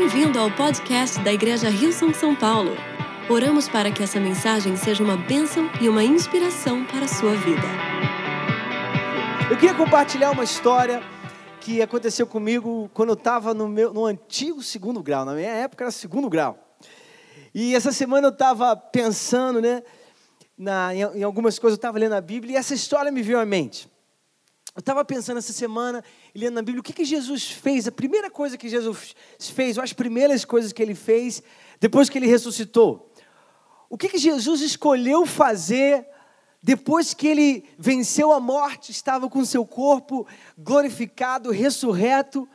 Bem-vindo ao podcast da Igreja Rio São São Paulo. Oramos para que essa mensagem seja uma bênção e uma inspiração para a sua vida. Eu queria compartilhar uma história que aconteceu comigo quando eu estava no, meu, no antigo segundo grau. Na minha época era segundo grau. E essa semana eu estava pensando né, na, em, em algumas coisas, eu estava lendo a Bíblia e essa história me veio à mente. Eu estava pensando essa semana, lendo na Bíblia, o que, que Jesus fez, a primeira coisa que Jesus fez, ou as primeiras coisas que ele fez depois que ele ressuscitou. O que, que Jesus escolheu fazer depois que ele venceu a morte, estava com seu corpo glorificado, ressurreto.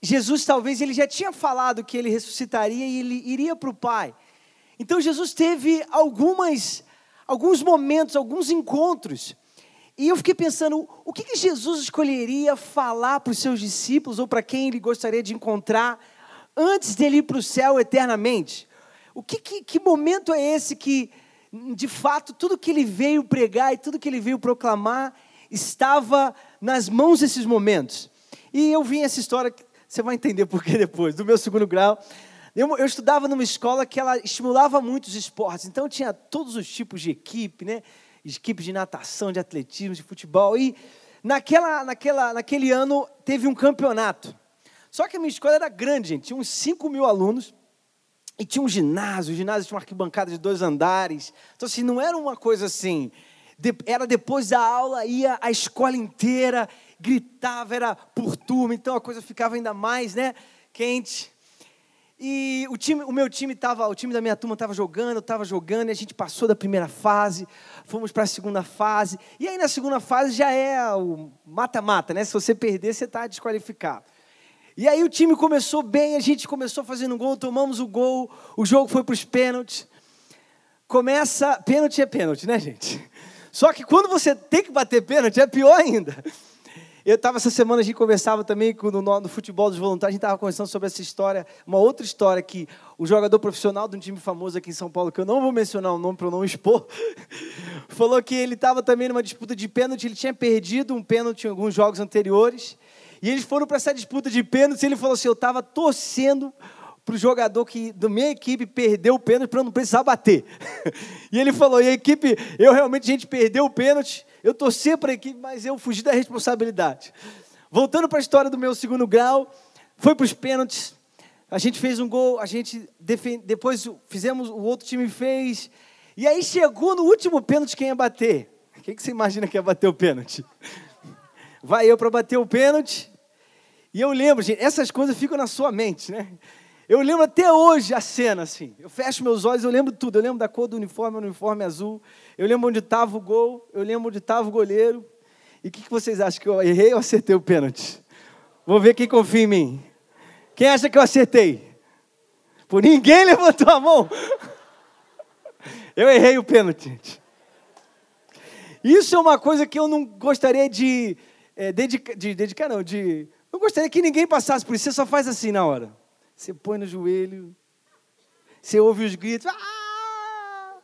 Jesus talvez ele já tinha falado que ele ressuscitaria e ele iria para o Pai. Então Jesus teve algumas, alguns momentos, alguns encontros e eu fiquei pensando, o que, que Jesus escolheria falar para os seus discípulos ou para quem ele gostaria de encontrar antes dele ir para o céu eternamente? O que, que, que momento é esse que, de fato, tudo que ele veio pregar e tudo que ele veio proclamar estava nas mãos desses momentos? E eu vi essa história, você vai entender por que depois, do meu segundo grau. Eu, eu, estudava numa escola que ela estimulava muito os esportes, então tinha todos os tipos de equipe, né? Equipes de natação, de atletismo, de futebol. E naquela, naquela, naquele ano teve um campeonato. Só que a minha escola era grande, gente. Tinha uns 5 mil alunos. E tinha um ginásio. O ginásio tinha uma arquibancada de dois andares. Então, assim, não era uma coisa assim. Era depois da aula, ia a escola inteira, gritava, era por turma. Então a coisa ficava ainda mais né, quente. E o, time, o meu time estava, o time da minha turma estava jogando, estava jogando, e a gente passou da primeira fase, fomos para a segunda fase. E aí na segunda fase já é o mata-mata, né? Se você perder, você está desqualificado. E aí o time começou bem, a gente começou fazendo gol, tomamos o gol, o jogo foi para os pênaltis. Começa, pênalti é pênalti, né, gente? Só que quando você tem que bater pênalti, é pior ainda. Eu estava essa semana, a gente conversava também no, no, futebol dos voluntários, a gente estava conversando sobre essa história, uma outra história que o jogador profissional de um time famoso aqui em São Paulo, que eu não vou mencionar o nome para não expor, falou que ele estava também numa disputa de pênalti, ele tinha perdido um pênalti em alguns jogos anteriores, e eles foram para essa disputa de pênalti, e ele falou assim, eu estava torcendo para o jogador que da minha equipe perdeu o pênalti para eu não precisar bater. e ele falou, e a equipe, eu realmente, a gente perdeu o pênalti, eu torci para a equipe, mas eu fugi da responsabilidade. Voltando para a história do meu segundo grau, foi para os pênaltis. A gente fez um gol, a gente defend... depois fizemos, o outro time fez. E aí chegou no último pênalti quem ia bater. Quem que você imagina que ia bater o pênalti? Vai eu para bater o pênalti. E eu lembro, gente, essas coisas ficam na sua mente, né? Eu lembro até hoje a cena, assim. Eu fecho meus olhos, eu lembro tudo. Eu lembro da cor do uniforme, o uniforme azul. Eu lembro onde estava o gol. Eu lembro onde estava o goleiro. E o que, que vocês acham? Que eu errei ou acertei o pênalti? Vou ver quem confia em mim. Quem acha que eu acertei? Por ninguém levantou a mão. Eu errei o pênalti, gente. Isso é uma coisa que eu não gostaria de, é, dedicar, de dedicar, não, de. Não gostaria que ninguém passasse por isso. Você só faz assim na hora. Você põe no joelho, você ouve os gritos. Ah!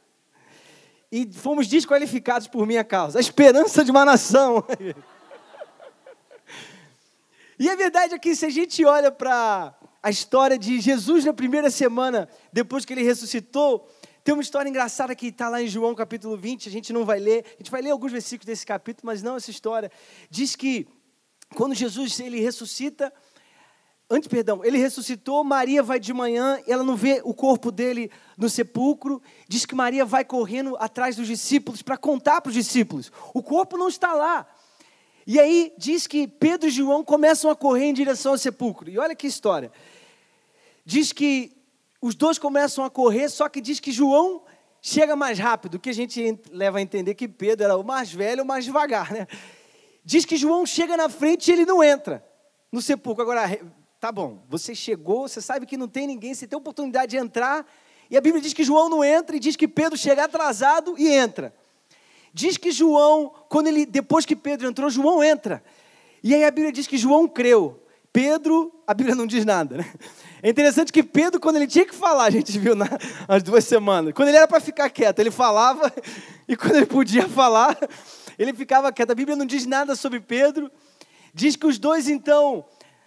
E fomos desqualificados por minha causa. A esperança de uma nação. e a verdade é que se a gente olha para a história de Jesus na primeira semana, depois que ele ressuscitou, tem uma história engraçada que está lá em João capítulo 20, a gente não vai ler, a gente vai ler alguns versículos desse capítulo, mas não essa história. Diz que quando Jesus ele ressuscita, Antes, perdão, ele ressuscitou, Maria vai de manhã, ela não vê o corpo dele no sepulcro, diz que Maria vai correndo atrás dos discípulos para contar para os discípulos. O corpo não está lá. E aí diz que Pedro e João começam a correr em direção ao sepulcro. E olha que história. Diz que os dois começam a correr, só que diz que João chega mais rápido, que a gente leva a entender que Pedro era o mais velho, o mais devagar, né? Diz que João chega na frente e ele não entra no sepulcro. Agora, tá bom, você chegou, você sabe que não tem ninguém, você tem oportunidade de entrar, e a Bíblia diz que João não entra, e diz que Pedro chega atrasado e entra. Diz que João, quando ele, depois que Pedro entrou, João entra. E aí a Bíblia diz que João creu. Pedro, a Bíblia não diz nada, né? É interessante que Pedro, quando ele tinha que falar, a gente viu nas duas semanas, quando ele era para ficar quieto, ele falava, e quando ele podia falar, ele ficava quieto. A Bíblia não diz nada sobre Pedro. Diz que os dois, então,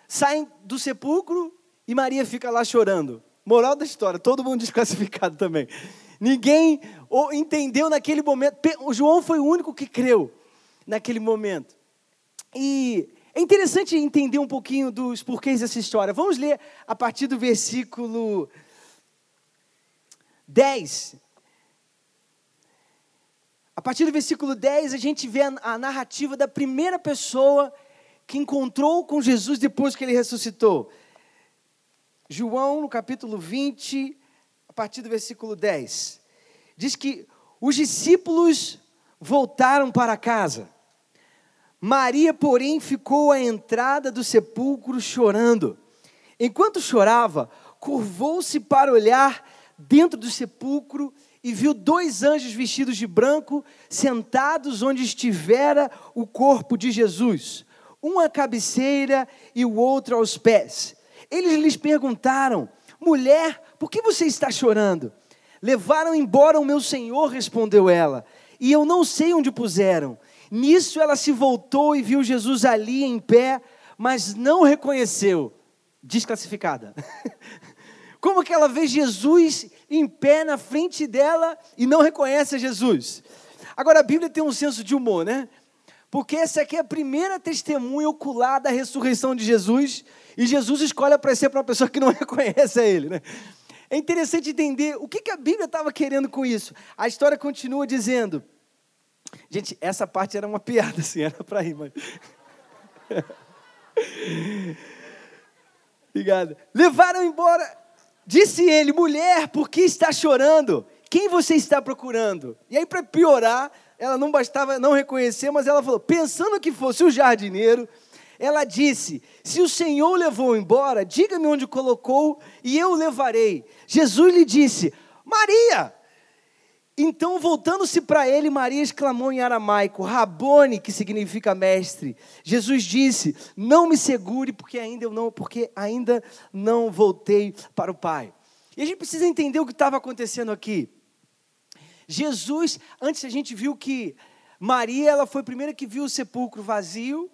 saem do sepulcro e Maria fica lá chorando. Moral da história, todo mundo desclassificado também. Ninguém entendeu naquele momento. O João foi o único que creu naquele momento. E é interessante entender um pouquinho dos porquês dessa história. Vamos ler a partir do versículo 10. A partir do versículo 10, a gente vê a narrativa da primeira pessoa que encontrou com Jesus depois que ele ressuscitou. João, no capítulo 20, a partir do versículo 10, diz que os discípulos voltaram para casa. Maria, porém, ficou à entrada do sepulcro chorando. Enquanto chorava, curvou-se para olhar dentro do sepulcro e viu dois anjos vestidos de branco sentados onde estivera o corpo de Jesus, um à cabeceira e o outro aos pés. Eles lhes perguntaram: Mulher, por que você está chorando? Levaram embora o meu senhor, respondeu ela, e eu não sei onde puseram. Nisso ela se voltou e viu Jesus ali em pé, mas não reconheceu. Desclassificada. Como que ela vê Jesus em pé na frente dela e não reconhece Jesus? Agora a Bíblia tem um senso de humor, né? Porque essa aqui é a primeira testemunha ocular da ressurreição de Jesus, e Jesus escolhe aparecer para uma pessoa que não reconhece a ele, né? É interessante entender o que, que a Bíblia estava querendo com isso. A história continua dizendo. Gente, essa parte era uma piada, assim, era para rir, mas. Obrigado. Levaram embora. Disse ele, mulher, por que está chorando? Quem você está procurando? E aí, para piorar, ela não bastava não reconhecer, mas ela falou: pensando que fosse o jardineiro, ela disse: Se o Senhor levou embora, diga-me onde colocou e eu o levarei. Jesus lhe disse: Maria! Então, voltando-se para ele, Maria exclamou em aramaico: Rabone, que significa mestre. Jesus disse: Não me segure, porque ainda eu não, porque ainda não voltei para o Pai. E a gente precisa entender o que estava acontecendo aqui. Jesus, antes a gente viu que Maria, ela foi a primeira que viu o sepulcro vazio.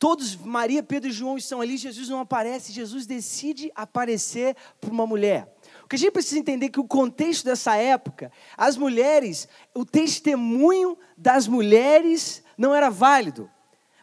Todos, Maria, Pedro e João estão ali, Jesus não aparece, Jesus decide aparecer para uma mulher. O que a gente precisa entender é que o contexto dessa época, as mulheres, o testemunho das mulheres não era válido.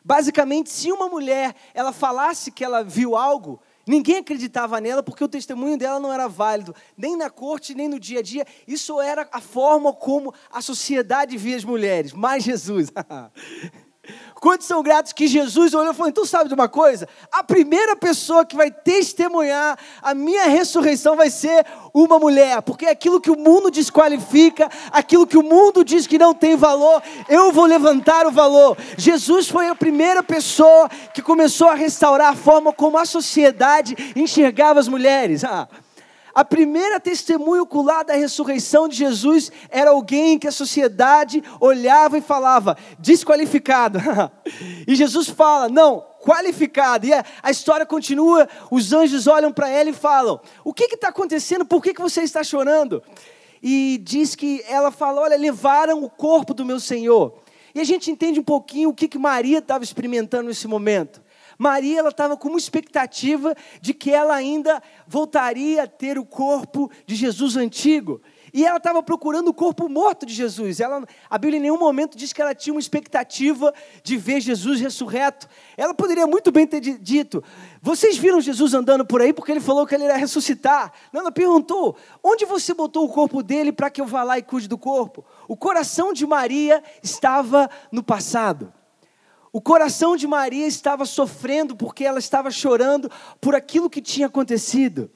Basicamente, se uma mulher ela falasse que ela viu algo, Ninguém acreditava nela porque o testemunho dela não era válido, nem na corte, nem no dia a dia. Isso era a forma como a sociedade via as mulheres. Mas Jesus. Quantos são gratos que Jesus olhou e falou: então sabe de uma coisa? A primeira pessoa que vai testemunhar a minha ressurreição vai ser uma mulher, porque é aquilo que o mundo desqualifica, aquilo que o mundo diz que não tem valor, eu vou levantar o valor. Jesus foi a primeira pessoa que começou a restaurar a forma como a sociedade enxergava as mulheres. Ah. A primeira testemunha ocular da ressurreição de Jesus era alguém que a sociedade olhava e falava, desqualificado. e Jesus fala, não, qualificado. E a história continua, os anjos olham para ela e falam: O que está acontecendo? Por que, que você está chorando? E diz que ela fala: Olha, levaram o corpo do meu Senhor. E a gente entende um pouquinho o que, que Maria estava experimentando nesse momento. Maria ela estava com uma expectativa de que ela ainda voltaria a ter o corpo de Jesus antigo. E ela estava procurando o corpo morto de Jesus. Ela, a Bíblia em nenhum momento diz que ela tinha uma expectativa de ver Jesus ressurreto. Ela poderia muito bem ter dito: Vocês viram Jesus andando por aí porque ele falou que ele ia ressuscitar? Não, ela perguntou: Onde você botou o corpo dele para que eu vá lá e cuide do corpo? O coração de Maria estava no passado. O coração de Maria estava sofrendo porque ela estava chorando por aquilo que tinha acontecido.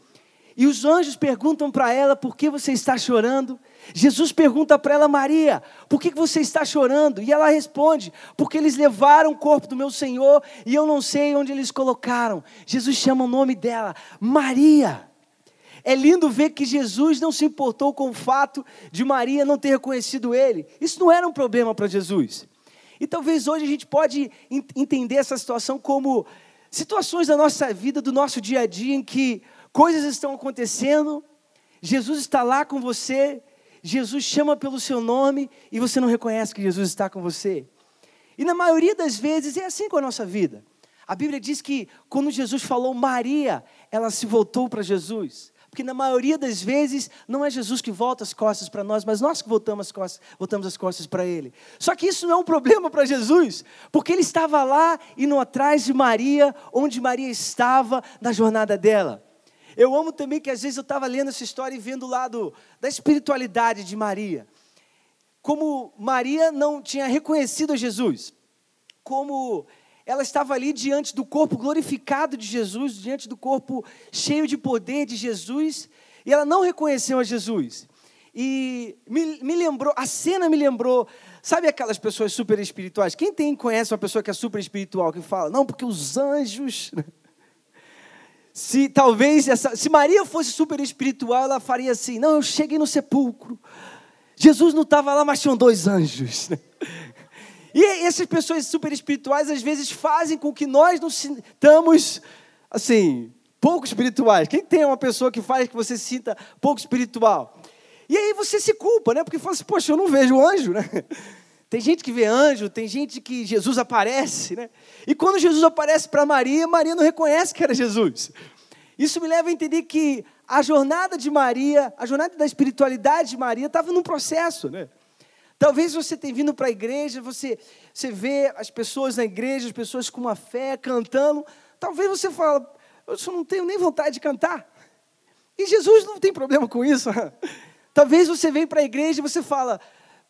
E os anjos perguntam para ela: por que você está chorando? Jesus pergunta para ela: Maria, por que você está chorando? E ela responde: porque eles levaram o corpo do meu Senhor e eu não sei onde eles colocaram. Jesus chama o nome dela, Maria. É lindo ver que Jesus não se importou com o fato de Maria não ter reconhecido ele. Isso não era um problema para Jesus. E talvez hoje a gente pode entender essa situação como situações da nossa vida, do nosso dia a dia, em que coisas estão acontecendo, Jesus está lá com você, Jesus chama pelo seu nome e você não reconhece que Jesus está com você. E na maioria das vezes é assim com a nossa vida. A Bíblia diz que quando Jesus falou Maria, ela se voltou para Jesus. Porque na maioria das vezes não é Jesus que volta as costas para nós, mas nós que voltamos as costas, voltamos as costas para Ele. Só que isso não é um problema para Jesus, porque Ele estava lá indo atrás de Maria, onde Maria estava na jornada dela. Eu amo também que às vezes eu estava lendo essa história e vendo o lado da espiritualidade de Maria. Como Maria não tinha reconhecido Jesus, como ela estava ali diante do corpo glorificado de Jesus, diante do corpo cheio de poder de Jesus, e ela não reconheceu a Jesus. E me, me lembrou, a cena me lembrou, sabe aquelas pessoas super espirituais? Quem tem conhece uma pessoa que é super espiritual que fala, não, porque os anjos. Se talvez essa, se Maria fosse super espiritual, ela faria assim: não, eu cheguei no sepulcro. Jesus não estava lá, mas tinham dois anjos. E essas pessoas super espirituais às vezes fazem com que nós nos sintamos assim, pouco espirituais. Quem tem uma pessoa que faz que você se sinta pouco espiritual? E aí você se culpa, né? Porque fala assim, poxa, eu não vejo anjo, né? Tem gente que vê anjo, tem gente que Jesus aparece, né? E quando Jesus aparece para Maria, Maria não reconhece que era Jesus. Isso me leva a entender que a jornada de Maria, a jornada da espiritualidade de Maria estava num processo, né? Talvez você tenha vindo para a igreja, você, você vê as pessoas na igreja, as pessoas com uma fé, cantando. Talvez você fale, eu só não tenho nem vontade de cantar. E Jesus não tem problema com isso. Talvez você venha para a igreja e você fala,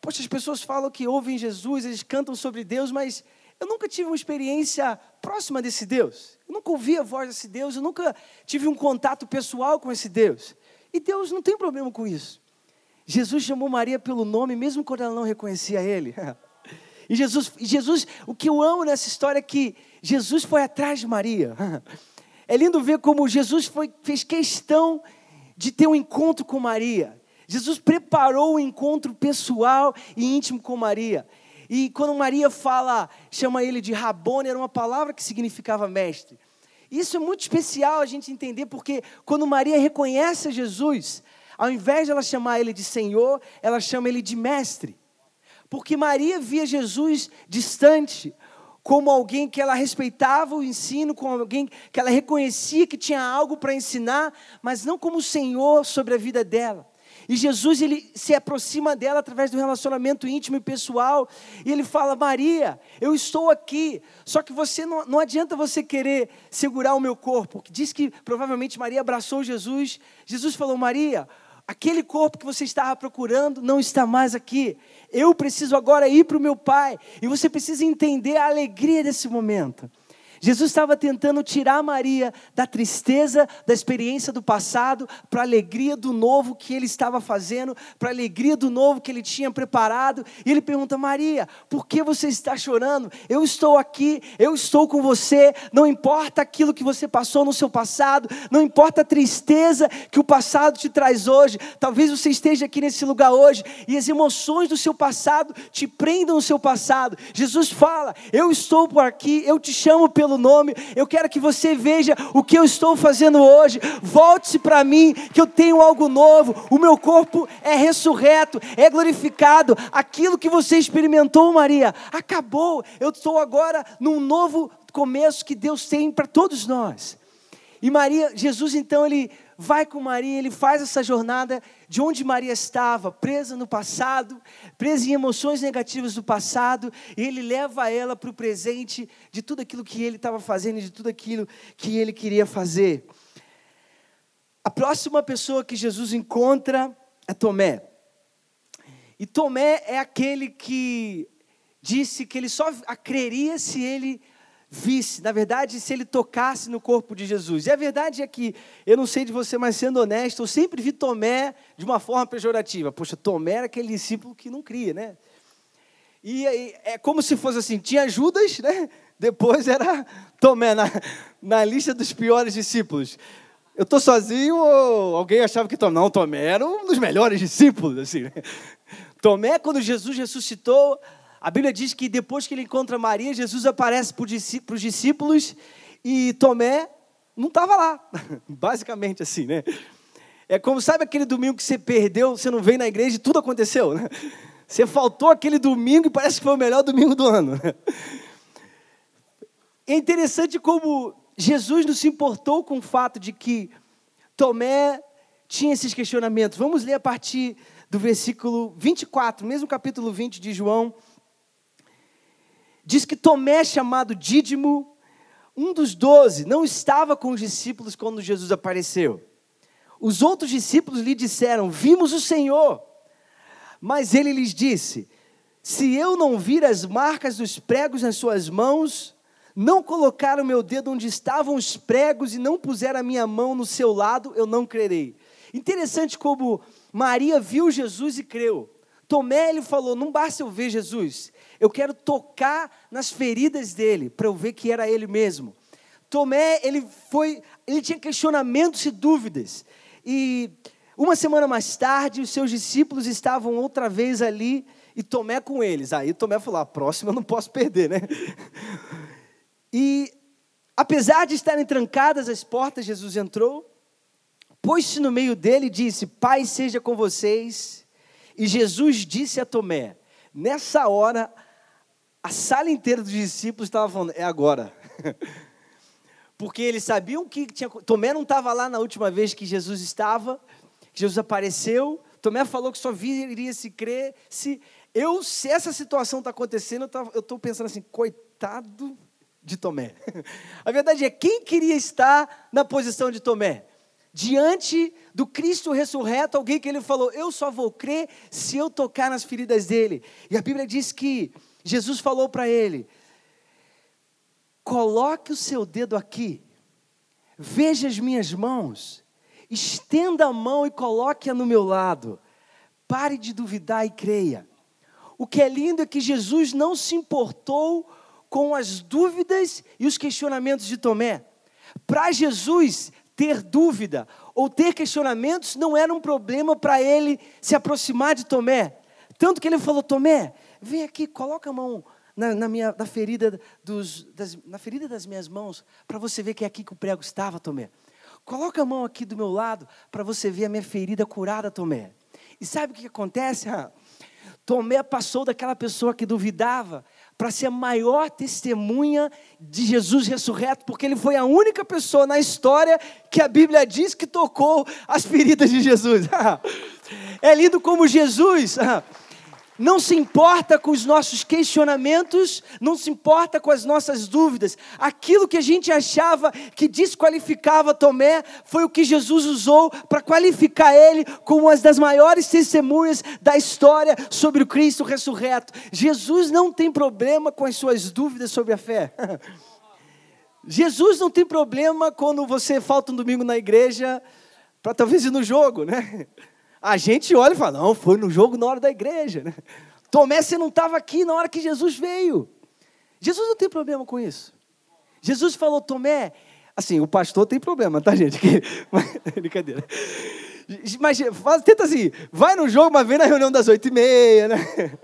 poxa, as pessoas falam que ouvem Jesus, eles cantam sobre Deus, mas eu nunca tive uma experiência próxima desse Deus. Eu nunca ouvi a voz desse Deus, eu nunca tive um contato pessoal com esse Deus. E Deus não tem problema com isso. Jesus chamou Maria pelo nome, mesmo quando ela não reconhecia ele. E Jesus, Jesus, o que eu amo nessa história é que Jesus foi atrás de Maria. É lindo ver como Jesus foi, fez questão de ter um encontro com Maria. Jesus preparou um encontro pessoal e íntimo com Maria. E quando Maria fala, chama ele de Rabone, era uma palavra que significava mestre. Isso é muito especial a gente entender, porque quando Maria reconhece a Jesus, ao invés de ela chamar ele de Senhor, ela chama ele de mestre. Porque Maria via Jesus distante, como alguém que ela respeitava o ensino, como alguém que ela reconhecia que tinha algo para ensinar, mas não como Senhor sobre a vida dela. E Jesus ele se aproxima dela através do relacionamento íntimo e pessoal, e ele fala: Maria, eu estou aqui. Só que você não, não adianta você querer segurar o meu corpo. Diz que provavelmente Maria abraçou Jesus. Jesus falou: Maria, Aquele corpo que você estava procurando não está mais aqui. Eu preciso agora ir para o meu Pai. E você precisa entender a alegria desse momento. Jesus estava tentando tirar Maria da tristeza, da experiência do passado, para a alegria do novo que ele estava fazendo, para a alegria do novo que ele tinha preparado. E ele pergunta: Maria, por que você está chorando? Eu estou aqui, eu estou com você. Não importa aquilo que você passou no seu passado, não importa a tristeza que o passado te traz hoje. Talvez você esteja aqui nesse lugar hoje e as emoções do seu passado te prendam no seu passado. Jesus fala: Eu estou por aqui, eu te chamo pelo pelo nome. Eu quero que você veja o que eu estou fazendo hoje. Volte-se para mim, que eu tenho algo novo. O meu corpo é ressurreto, é glorificado. Aquilo que você experimentou, Maria, acabou. Eu estou agora num novo começo que Deus tem para todos nós. E Maria, Jesus então ele vai com Maria, ele faz essa jornada de onde Maria estava, presa no passado, presa em emoções negativas do passado, e ele leva ela para o presente de tudo aquilo que ele estava fazendo, de tudo aquilo que ele queria fazer. A próxima pessoa que Jesus encontra é Tomé. E Tomé é aquele que disse que ele só creria se ele visse, na verdade, se ele tocasse no corpo de Jesus. E a verdade é que, eu não sei de você, mas sendo honesto, eu sempre vi Tomé de uma forma pejorativa. Poxa, Tomé era aquele discípulo que não cria, né? E é como se fosse assim: tinha Judas, né? Depois era Tomé, na, na lista dos piores discípulos. Eu estou sozinho ou alguém achava que Tomé? Não, Tomé era um dos melhores discípulos, assim. Né? Tomé, quando Jesus ressuscitou, a Bíblia diz que depois que ele encontra Maria, Jesus aparece para os discípulos e Tomé não estava lá. Basicamente assim, né? É como, sabe aquele domingo que você perdeu, você não veio na igreja e tudo aconteceu, né? Você faltou aquele domingo e parece que foi o melhor domingo do ano. Né? É interessante como Jesus não se importou com o fato de que Tomé tinha esses questionamentos. Vamos ler a partir do versículo 24, mesmo capítulo 20 de João. Diz que Tomé, chamado Dídimo, um dos doze, não estava com os discípulos quando Jesus apareceu. Os outros discípulos lhe disseram: Vimos o Senhor. Mas ele lhes disse: Se eu não vir as marcas dos pregos nas suas mãos, não colocar o meu dedo onde estavam os pregos e não puser a minha mão no seu lado, eu não crerei. Interessante como Maria viu Jesus e creu. Tomé ele falou: Não basta eu ver Jesus, eu quero tocar nas feridas dele para eu ver que era ele mesmo. Tomé ele foi, ele tinha questionamentos e dúvidas. E uma semana mais tarde, os seus discípulos estavam outra vez ali e Tomé com eles. Aí Tomé falou: a próxima eu não posso perder, né? E apesar de estarem trancadas as portas, Jesus entrou, pôs-se no meio dele e disse: Pai seja com vocês. E Jesus disse a Tomé: Nessa hora, a sala inteira dos discípulos estava falando: É agora. Porque eles sabiam que tinha. Tomé não estava lá na última vez que Jesus estava, que Jesus apareceu. Tomé falou que só viria se crer se. Eu, se essa situação está acontecendo, eu estou pensando assim, coitado de Tomé. A verdade é, quem queria estar na posição de Tomé? Diante do Cristo ressurreto, alguém que ele falou: Eu só vou crer se eu tocar nas feridas dele. E a Bíblia diz que Jesus falou para ele: Coloque o seu dedo aqui, veja as minhas mãos, estenda a mão e coloque-a no meu lado. Pare de duvidar e creia. O que é lindo é que Jesus não se importou com as dúvidas e os questionamentos de Tomé. Para Jesus, ter dúvida ou ter questionamentos não era um problema para ele se aproximar de Tomé. Tanto que ele falou: Tomé, vem aqui, coloca a mão na, na minha, na, ferida dos, das, na ferida das minhas mãos, para você ver que é aqui que o prego estava, Tomé. Coloca a mão aqui do meu lado, para você ver a minha ferida curada, Tomé. E sabe o que acontece? Tomé passou daquela pessoa que duvidava para ser a maior testemunha de Jesus ressurreto, porque ele foi a única pessoa na história que a Bíblia diz que tocou as feridas de Jesus. é lindo como Jesus não se importa com os nossos questionamentos, não se importa com as nossas dúvidas. Aquilo que a gente achava que desqualificava Tomé foi o que Jesus usou para qualificar ele como uma das maiores testemunhas da história sobre o Cristo ressurreto. Jesus não tem problema com as suas dúvidas sobre a fé. Jesus não tem problema quando você falta um domingo na igreja para talvez ir no jogo, né? A gente olha e fala, não, foi no jogo na hora da igreja. Né? Tomé, você não estava aqui na hora que Jesus veio. Jesus não tem problema com isso. Jesus falou, Tomé, assim, o pastor tem problema, tá, gente? Brincadeira. Mas tenta assim, vai no jogo, mas vem na reunião das oito e meia, né?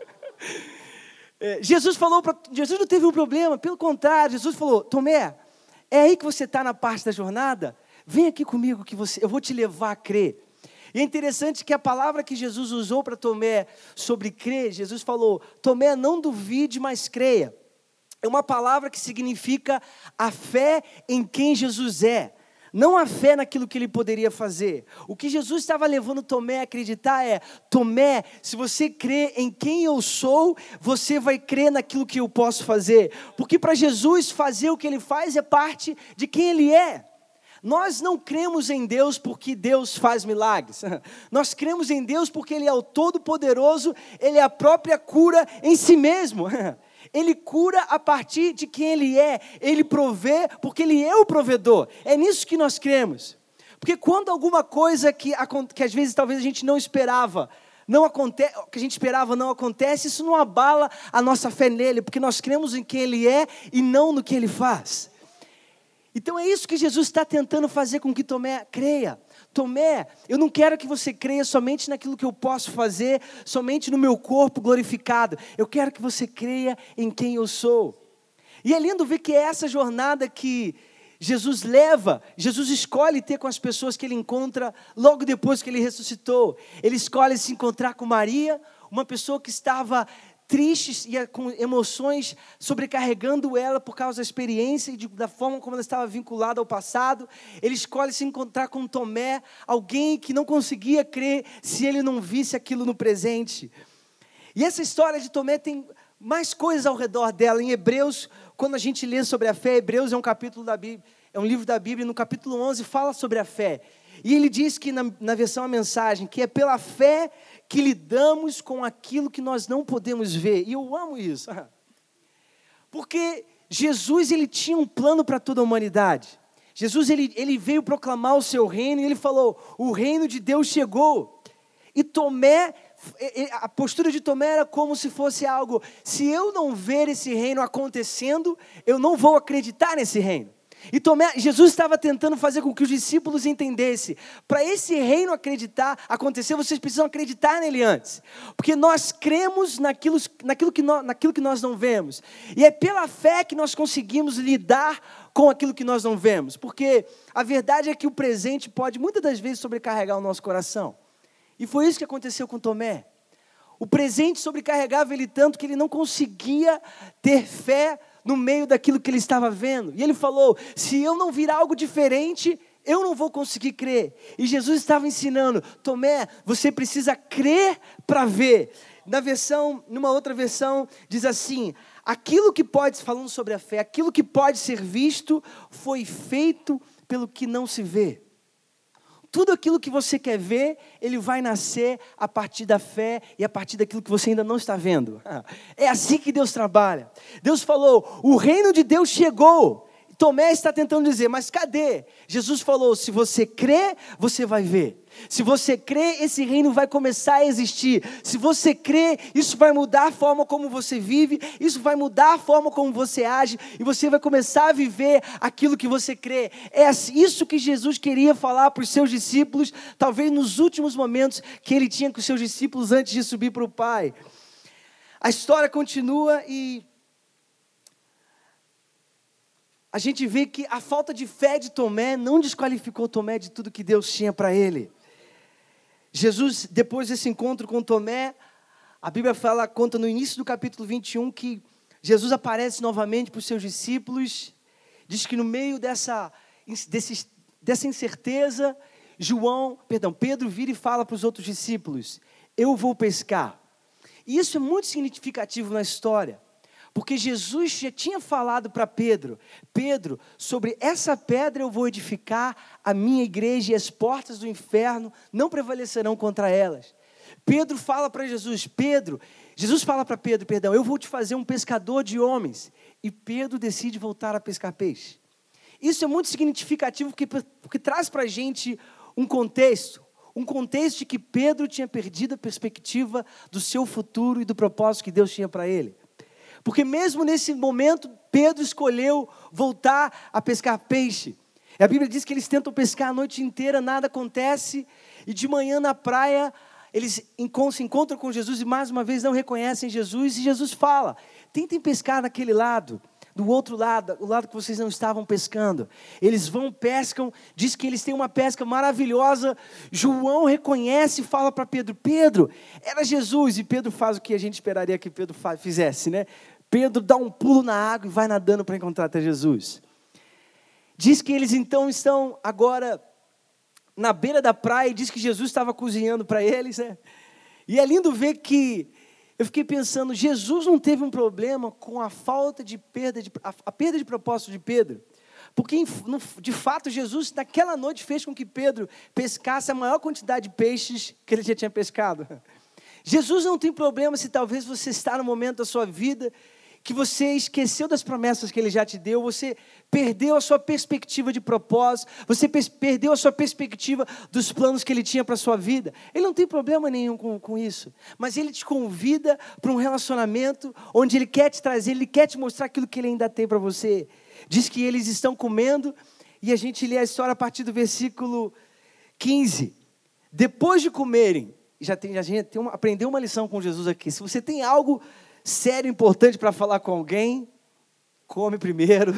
É, Jesus falou para. Jesus não teve um problema, pelo contrário, Jesus falou: Tomé, é aí que você está na parte da jornada? Vem aqui comigo que você, eu vou te levar a crer. E é interessante que a palavra que Jesus usou para Tomé sobre crer, Jesus falou: Tomé, não duvide, mas creia. É uma palavra que significa a fé em quem Jesus é, não a fé naquilo que ele poderia fazer. O que Jesus estava levando Tomé a acreditar é: Tomé, se você crê em quem eu sou, você vai crer naquilo que eu posso fazer. Porque para Jesus fazer o que ele faz é parte de quem ele é. Nós não cremos em Deus porque Deus faz milagres. Nós cremos em Deus porque Ele é o Todo-Poderoso, Ele é a própria cura em si mesmo. Ele cura a partir de quem Ele é, Ele provê porque Ele é o provedor. É nisso que nós cremos. Porque quando alguma coisa que, que às vezes talvez a gente não esperava, não acontece, que a gente esperava não acontece, isso não abala a nossa fé nele, porque nós cremos em quem Ele é e não no que Ele faz. Então é isso que Jesus está tentando fazer com que Tomé creia. Tomé, eu não quero que você creia somente naquilo que eu posso fazer, somente no meu corpo glorificado. Eu quero que você creia em quem eu sou. E é lindo ver que é essa jornada que Jesus leva, Jesus escolhe ter com as pessoas que ele encontra logo depois que ele ressuscitou. Ele escolhe se encontrar com Maria, uma pessoa que estava tristes e com emoções sobrecarregando ela por causa da experiência e de, da forma como ela estava vinculada ao passado. Ele escolhe se encontrar com Tomé, alguém que não conseguia crer se ele não visse aquilo no presente. E essa história de Tomé tem mais coisas ao redor dela. Em Hebreus, quando a gente lê sobre a fé, Hebreus é um capítulo da Bíblia, é um livro da Bíblia, no capítulo 11 fala sobre a fé. E ele diz que na, na versão a mensagem, que é pela fé que lidamos com aquilo que nós não podemos ver. E eu amo isso. Porque Jesus ele tinha um plano para toda a humanidade. Jesus ele, ele veio proclamar o seu reino e ele falou: "O reino de Deus chegou". E Tomé a postura de Tomé era como se fosse algo: se eu não ver esse reino acontecendo, eu não vou acreditar nesse reino. E Tomé, Jesus estava tentando fazer com que os discípulos entendessem: para esse reino acreditar, acontecer, vocês precisam acreditar nele antes. Porque nós cremos naquilo, naquilo, que, nós, naquilo que nós não vemos. E é pela fé que nós conseguimos lidar com aquilo que nós não vemos. Porque a verdade é que o presente pode muitas das vezes sobrecarregar o nosso coração. E foi isso que aconteceu com Tomé. O presente sobrecarregava ele tanto que ele não conseguia ter fé no meio daquilo que ele estava vendo. E ele falou: se eu não vir algo diferente, eu não vou conseguir crer. E Jesus estava ensinando: Tomé, você precisa crer para ver. Na versão, numa outra versão, diz assim: aquilo que pode, falando sobre a fé, aquilo que pode ser visto foi feito pelo que não se vê. Tudo aquilo que você quer ver, ele vai nascer a partir da fé e a partir daquilo que você ainda não está vendo. É assim que Deus trabalha. Deus falou: o reino de Deus chegou. Tomé está tentando dizer, mas cadê? Jesus falou: se você crê, você vai ver. Se você crê, esse reino vai começar a existir. Se você crê, isso vai mudar a forma como você vive, isso vai mudar a forma como você age, e você vai começar a viver aquilo que você crê. É isso que Jesus queria falar para os seus discípulos, talvez nos últimos momentos que ele tinha com os seus discípulos antes de subir para o Pai. A história continua e a gente vê que a falta de fé de Tomé não desqualificou Tomé de tudo que Deus tinha para ele. Jesus, depois desse encontro com Tomé, a Bíblia fala, conta no início do capítulo 21 que Jesus aparece novamente para os seus discípulos, diz que no meio dessa, desse, dessa incerteza, João, perdão, Pedro vira e fala para os outros discípulos: Eu vou pescar. E isso é muito significativo na história. Porque Jesus já tinha falado para Pedro: Pedro, sobre essa pedra eu vou edificar a minha igreja e as portas do inferno não prevalecerão contra elas. Pedro fala para Jesus: Pedro, Jesus fala para Pedro, perdão, eu vou te fazer um pescador de homens. E Pedro decide voltar a pescar peixe. Isso é muito significativo porque, porque traz para a gente um contexto. Um contexto de que Pedro tinha perdido a perspectiva do seu futuro e do propósito que Deus tinha para ele. Porque mesmo nesse momento, Pedro escolheu voltar a pescar peixe. E a Bíblia diz que eles tentam pescar a noite inteira, nada acontece, e de manhã na praia, eles se encontram com Jesus e mais uma vez não reconhecem Jesus, e Jesus fala: tentem pescar naquele lado, do outro lado, o lado que vocês não estavam pescando. Eles vão, pescam, diz que eles têm uma pesca maravilhosa. João reconhece e fala para Pedro: Pedro, era Jesus. E Pedro faz o que a gente esperaria que Pedro fizesse, né? Pedro dá um pulo na água e vai nadando para encontrar até Jesus. Diz que eles então estão agora na beira da praia e diz que Jesus estava cozinhando para eles. Né? E é lindo ver que eu fiquei pensando, Jesus não teve um problema com a falta de perda de a, a perda de propósito de Pedro. Porque, de fato, Jesus, naquela noite, fez com que Pedro pescasse a maior quantidade de peixes que ele já tinha pescado. Jesus não tem problema se talvez você está no momento da sua vida que você esqueceu das promessas que ele já te deu, você perdeu a sua perspectiva de propósito, você perdeu a sua perspectiva dos planos que ele tinha para a sua vida. Ele não tem problema nenhum com, com isso, mas ele te convida para um relacionamento onde ele quer te trazer, ele quer te mostrar aquilo que ele ainda tem para você. Diz que eles estão comendo, e a gente lê a história a partir do versículo 15. Depois de comerem, já tem, gente tem uma, aprendeu uma lição com Jesus aqui. Se você tem algo sério, importante para falar com alguém, come primeiro.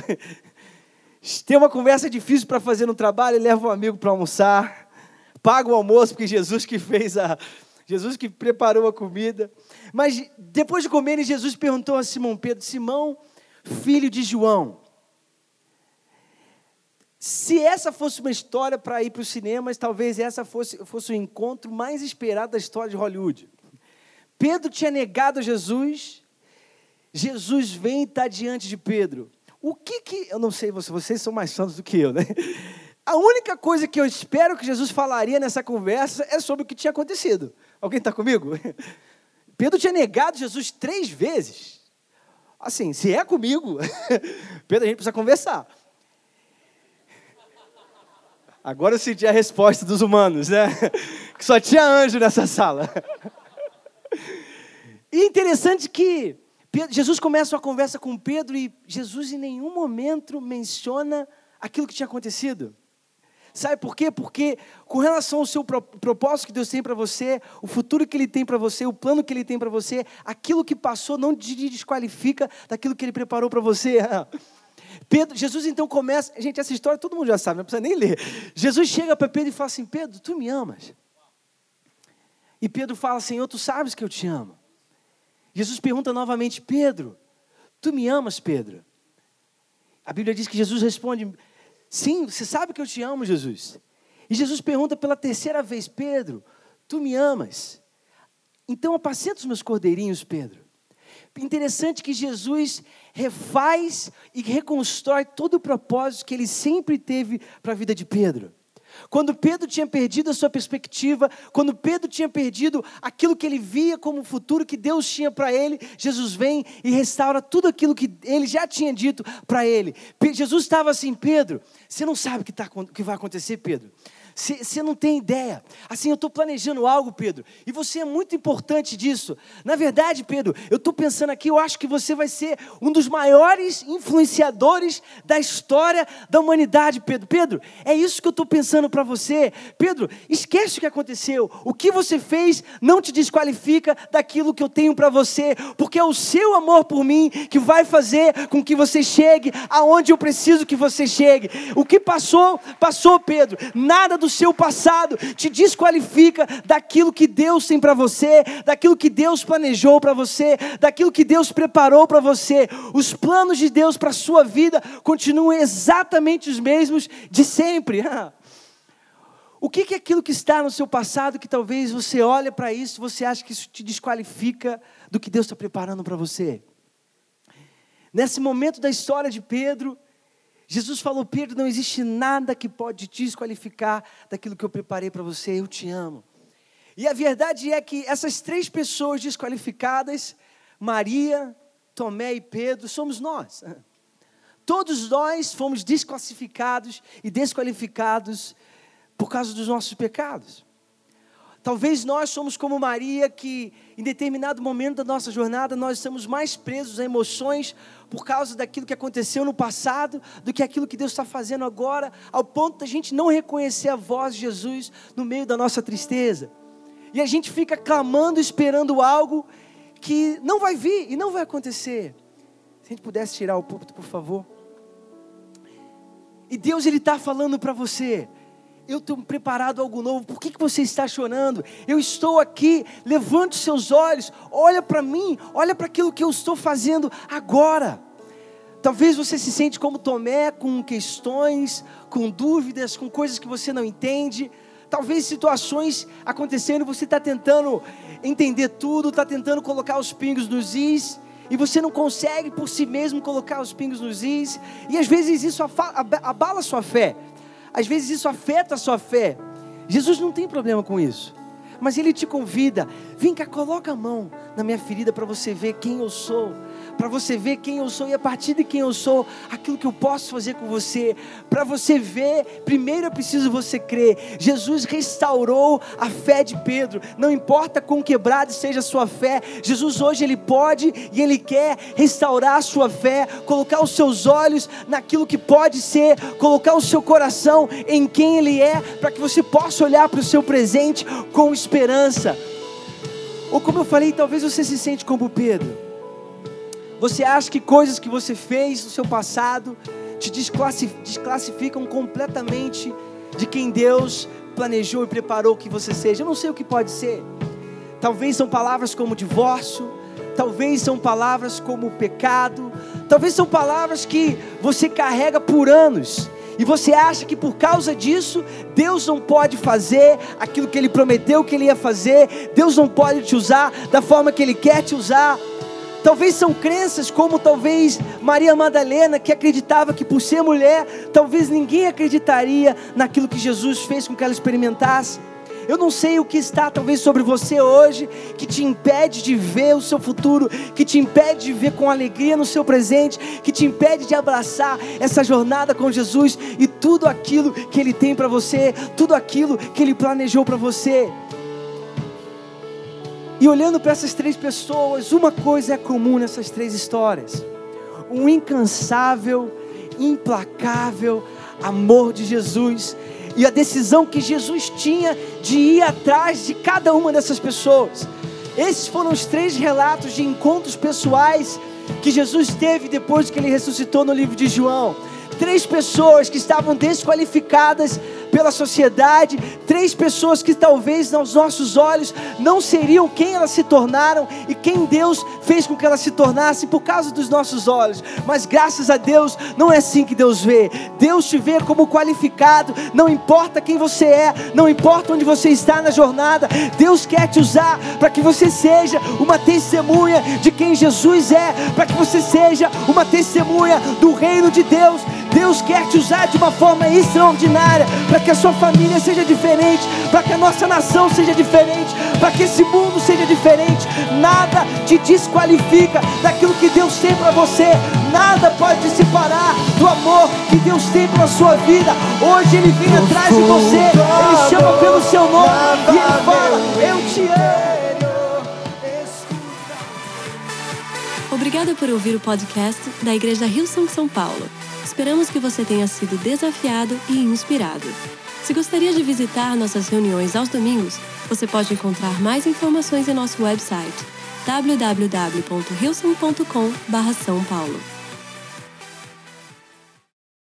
Tem uma conversa difícil para fazer no trabalho, leva um amigo para almoçar. Paga o almoço, porque Jesus que fez a, Jesus que preparou a comida. Mas depois de comerem, Jesus perguntou a Simão Pedro: Simão, filho de João, se essa fosse uma história para ir para os cinemas, talvez essa fosse, fosse o encontro mais esperado da história de Hollywood. Pedro tinha negado Jesus, Jesus vem e está diante de Pedro. O que que. Eu não sei, vocês são mais santos do que eu, né? A única coisa que eu espero que Jesus falaria nessa conversa é sobre o que tinha acontecido. Alguém está comigo? Pedro tinha negado Jesus três vezes. Assim, se é comigo, Pedro, a gente precisa conversar. Agora eu senti a resposta dos humanos, né? Que só tinha anjo nessa sala. E interessante que Jesus começa uma conversa com Pedro e Jesus em nenhum momento menciona aquilo que tinha acontecido. Sabe por quê? Porque com relação ao seu propósito que Deus tem para você, o futuro que Ele tem para você, o plano que Ele tem para você, aquilo que passou não te desqualifica daquilo que Ele preparou para você. Pedro, Jesus então começa, gente, essa história todo mundo já sabe, não precisa nem ler. Jesus chega para Pedro e fala assim: Pedro, tu me amas? E Pedro fala: Senhor, tu sabes que eu te amo. Jesus pergunta novamente: Pedro, tu me amas, Pedro? A Bíblia diz que Jesus responde: Sim, você sabe que eu te amo, Jesus. E Jesus pergunta pela terceira vez: Pedro, tu me amas? Então apacenta os meus cordeirinhos, Pedro. Interessante que Jesus refaz e reconstrói todo o propósito que ele sempre teve para a vida de Pedro. Quando Pedro tinha perdido a sua perspectiva, quando Pedro tinha perdido aquilo que ele via como futuro que Deus tinha para ele, Jesus vem e restaura tudo aquilo que ele já tinha dito para ele. Jesus estava assim, Pedro, você não sabe o que, tá, que vai acontecer, Pedro. Você não tem ideia. Assim, eu estou planejando algo, Pedro, e você é muito importante disso. Na verdade, Pedro, eu estou pensando aqui, eu acho que você vai ser um dos maiores influenciadores da história da humanidade, Pedro. Pedro, é isso que eu estou pensando para você. Pedro, esquece o que aconteceu. O que você fez não te desqualifica daquilo que eu tenho para você, porque é o seu amor por mim que vai fazer com que você chegue aonde eu preciso que você chegue. O que passou, passou, Pedro. Nada do seu passado te desqualifica daquilo que Deus tem para você, daquilo que Deus planejou para você, daquilo que Deus preparou para você. Os planos de Deus para a sua vida continuam exatamente os mesmos de sempre. O que é aquilo que está no seu passado que talvez você olhe para isso você acha que isso te desqualifica do que Deus está preparando para você? Nesse momento da história de Pedro, Jesus falou: Pedro, não existe nada que pode te desqualificar daquilo que eu preparei para você, eu te amo. E a verdade é que essas três pessoas desqualificadas, Maria, Tomé e Pedro, somos nós. Todos nós fomos desclassificados e desqualificados por causa dos nossos pecados. Talvez nós somos como Maria, que em determinado momento da nossa jornada nós estamos mais presos a emoções por causa daquilo que aconteceu no passado do que aquilo que Deus está fazendo agora, ao ponto da gente não reconhecer a voz de Jesus no meio da nossa tristeza. E a gente fica clamando, esperando algo que não vai vir e não vai acontecer. Se a gente pudesse tirar o púlpito, por favor. E Deus ele está falando para você eu tenho preparado algo novo, por que, que você está chorando? Eu estou aqui, levante seus olhos, olha para mim, olha para aquilo que eu estou fazendo agora. Talvez você se sente como Tomé, com questões, com dúvidas, com coisas que você não entende. Talvez situações acontecendo, você está tentando entender tudo, está tentando colocar os pingos nos is, e você não consegue por si mesmo colocar os pingos nos is, e às vezes isso abala a sua fé. Às vezes isso afeta a sua fé. Jesus não tem problema com isso. Mas ele te convida, vem cá, coloca a mão na minha ferida para você ver quem eu sou para você ver quem eu sou e a partir de quem eu sou, aquilo que eu posso fazer com você. Para você ver, primeiro é preciso você crer. Jesus restaurou a fé de Pedro. Não importa quão quebrada seja a sua fé, Jesus hoje ele pode e ele quer restaurar a sua fé, colocar os seus olhos naquilo que pode ser, colocar o seu coração em quem ele é, para que você possa olhar para o seu presente com esperança. Ou como eu falei, talvez você se sente como Pedro você acha que coisas que você fez no seu passado te desclassificam completamente de quem Deus planejou e preparou que você seja? Eu não sei o que pode ser. Talvez são palavras como divórcio, talvez são palavras como pecado, talvez são palavras que você carrega por anos. E você acha que por causa disso, Deus não pode fazer aquilo que Ele prometeu que Ele ia fazer, Deus não pode te usar da forma que Ele quer te usar. Talvez são crenças como talvez Maria Madalena, que acreditava que por ser mulher, talvez ninguém acreditaria naquilo que Jesus fez com que ela experimentasse. Eu não sei o que está talvez sobre você hoje que te impede de ver o seu futuro, que te impede de ver com alegria no seu presente, que te impede de abraçar essa jornada com Jesus e tudo aquilo que Ele tem para você, tudo aquilo que Ele planejou para você. E olhando para essas três pessoas, uma coisa é comum nessas três histórias: um incansável, implacável amor de Jesus e a decisão que Jesus tinha de ir atrás de cada uma dessas pessoas. Esses foram os três relatos de encontros pessoais que Jesus teve depois que ele ressuscitou no livro de João. Três pessoas que estavam desqualificadas pela sociedade, três pessoas que talvez aos nossos olhos não seriam quem elas se tornaram e quem Deus fez com que elas se tornassem por causa dos nossos olhos. Mas graças a Deus, não é assim que Deus vê. Deus te vê como qualificado, não importa quem você é, não importa onde você está na jornada, Deus quer te usar para que você seja uma testemunha de quem Jesus é, para que você seja uma testemunha do reino de Deus. Deus quer te usar de uma forma extraordinária para que a sua família seja diferente, para que a nossa nação seja diferente, para que esse mundo seja diferente. Nada te desqualifica daquilo que Deus tem para você, nada pode te separar do amor que Deus tem pela sua vida. Hoje Ele vem atrás de você, Ele chama pelo seu nome e Ele fala: Eu te amo. Obrigada por ouvir o podcast da Igreja Rio São São Paulo. Esperamos que você tenha sido desafiado e inspirado. Se gostaria de visitar nossas reuniões aos domingos, você pode encontrar mais informações em nosso website www.rilson.com/são paulo.